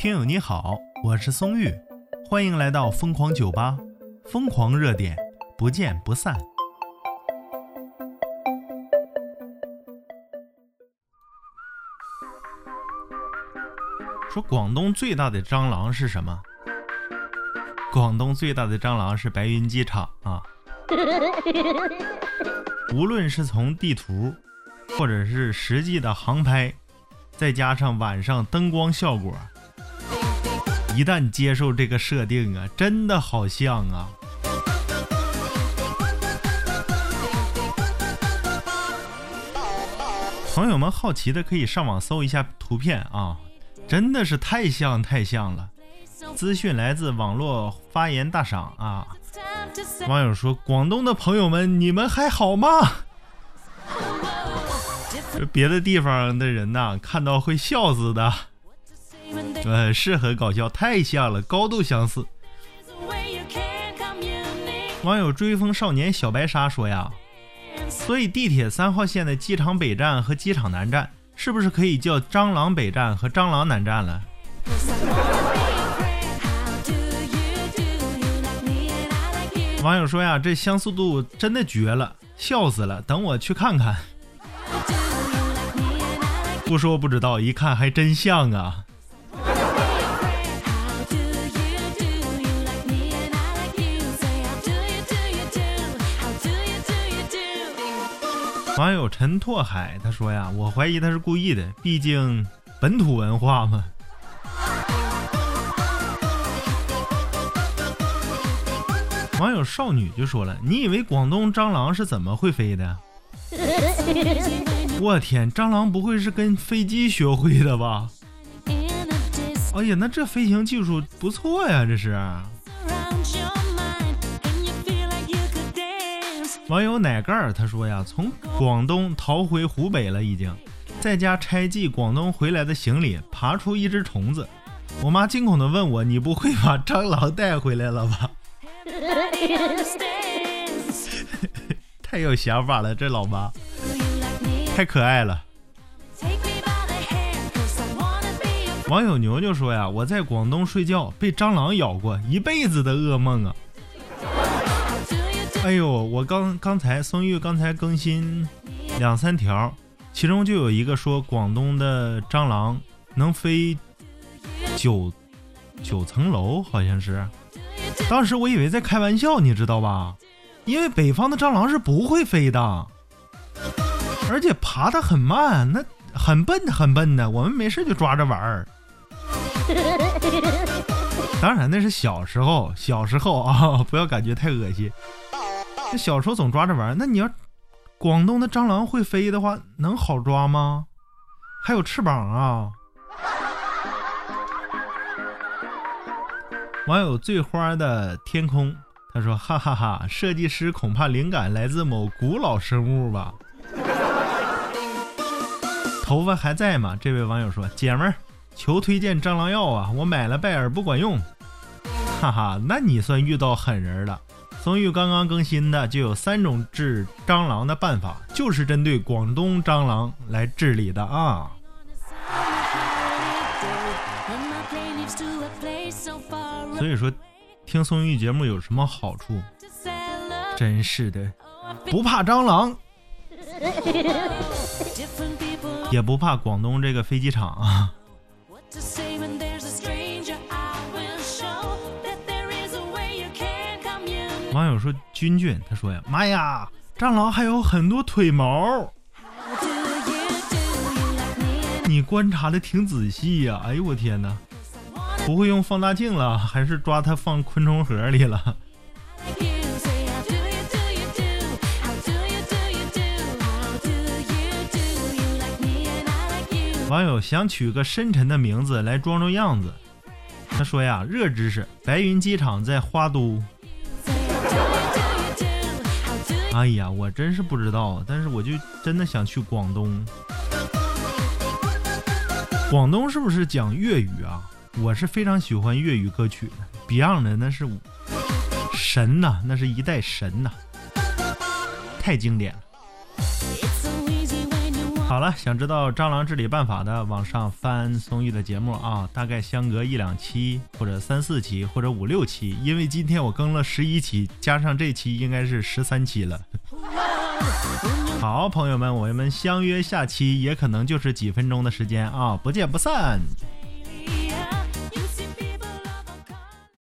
听友你好，我是松玉，欢迎来到疯狂酒吧，疯狂热点，不见不散。说广东最大的蟑螂是什么？广东最大的蟑螂是白云机场啊！无论是从地图，或者是实际的航拍，再加上晚上灯光效果，一旦接受这个设定啊，真的好像啊！朋友们好奇的可以上网搜一下图片啊，真的是太像太像了。资讯来自网络发言大赏啊！网友说：“广东的朋友们，你们还好吗？”这别的地方的人呐，看到会笑死的。呃，是很搞笑，太像了，高度相似。网友追风少年小白鲨说呀：“所以地铁三号线的机场北站和机场南站，是不是可以叫蟑螂北站和蟑螂南站了？”网友说呀，这相似度真的绝了，笑死了！等我去看看。不说不知道，一看还真像啊。网友陈拓海他说呀，我怀疑他是故意的，毕竟本土文化嘛。网友少女就说了：“你以为广东蟑螂是怎么会飞的？” 我天，蟑螂不会是跟飞机学会的吧？哎呀，那这飞行技术不错呀，这是。网友奶盖儿他说呀：“从广东逃回湖北了，已经在家拆寄广东回来的行李，爬出一只虫子。我妈惊恐的问我：‘你不会把蟑螂带回来了吧？’” 太有想法了，这老妈太可爱了。网友牛牛说呀：“我在广东睡觉被蟑螂咬过，一辈子的噩梦啊！”哎呦，我刚刚才松玉刚才更新两三条，其中就有一个说广东的蟑螂能飞九九层楼，好像是。当时我以为在开玩笑，你知道吧？因为北方的蟑螂是不会飞的，而且爬得很慢，那很笨很笨的。我们没事就抓着玩儿。当然那是小时候，小时候啊，不要感觉太恶心。那小时候总抓着玩，那你要广东的蟑螂会飞的话，能好抓吗？还有翅膀啊！网友醉花的天空，他说：“哈哈哈，设计师恐怕灵感来自某古老生物吧？头发还在吗？”这位网友说：“姐们儿，求推荐蟑螂药啊！我买了拜耳不管用。”哈哈，那你算遇到狠人了。松玉刚刚更新的就有三种治蟑螂的办法，就是针对广东蟑螂来治理的啊。所以说，听松玉节目有什么好处？真是的，不怕蟑螂，也不怕广东这个飞机场啊。网友说：“君君，他说呀，妈呀，蟑螂还有很多腿毛，你观察的挺仔细呀。哎呦我天哪！”不会用放大镜了，还是抓它放昆虫盒里了？网友想取个深沉的名字来装装样子。他说呀，热知识：白云机场在花都。哎呀，我真是不知道，但是我就真的想去广东。广东是不是讲粤语啊？我是非常喜欢粤语歌曲的，Beyond 的那是神呐，那是一代神呐，太经典了。好了，想知道蟑螂治理办法的，往上翻松玉的节目啊，大概相隔一两期，或者三四期，或者五六期。因为今天我更了十一期，加上这期应该是十三期了。好，朋友们，我们相约下期，也可能就是几分钟的时间啊，不见不散。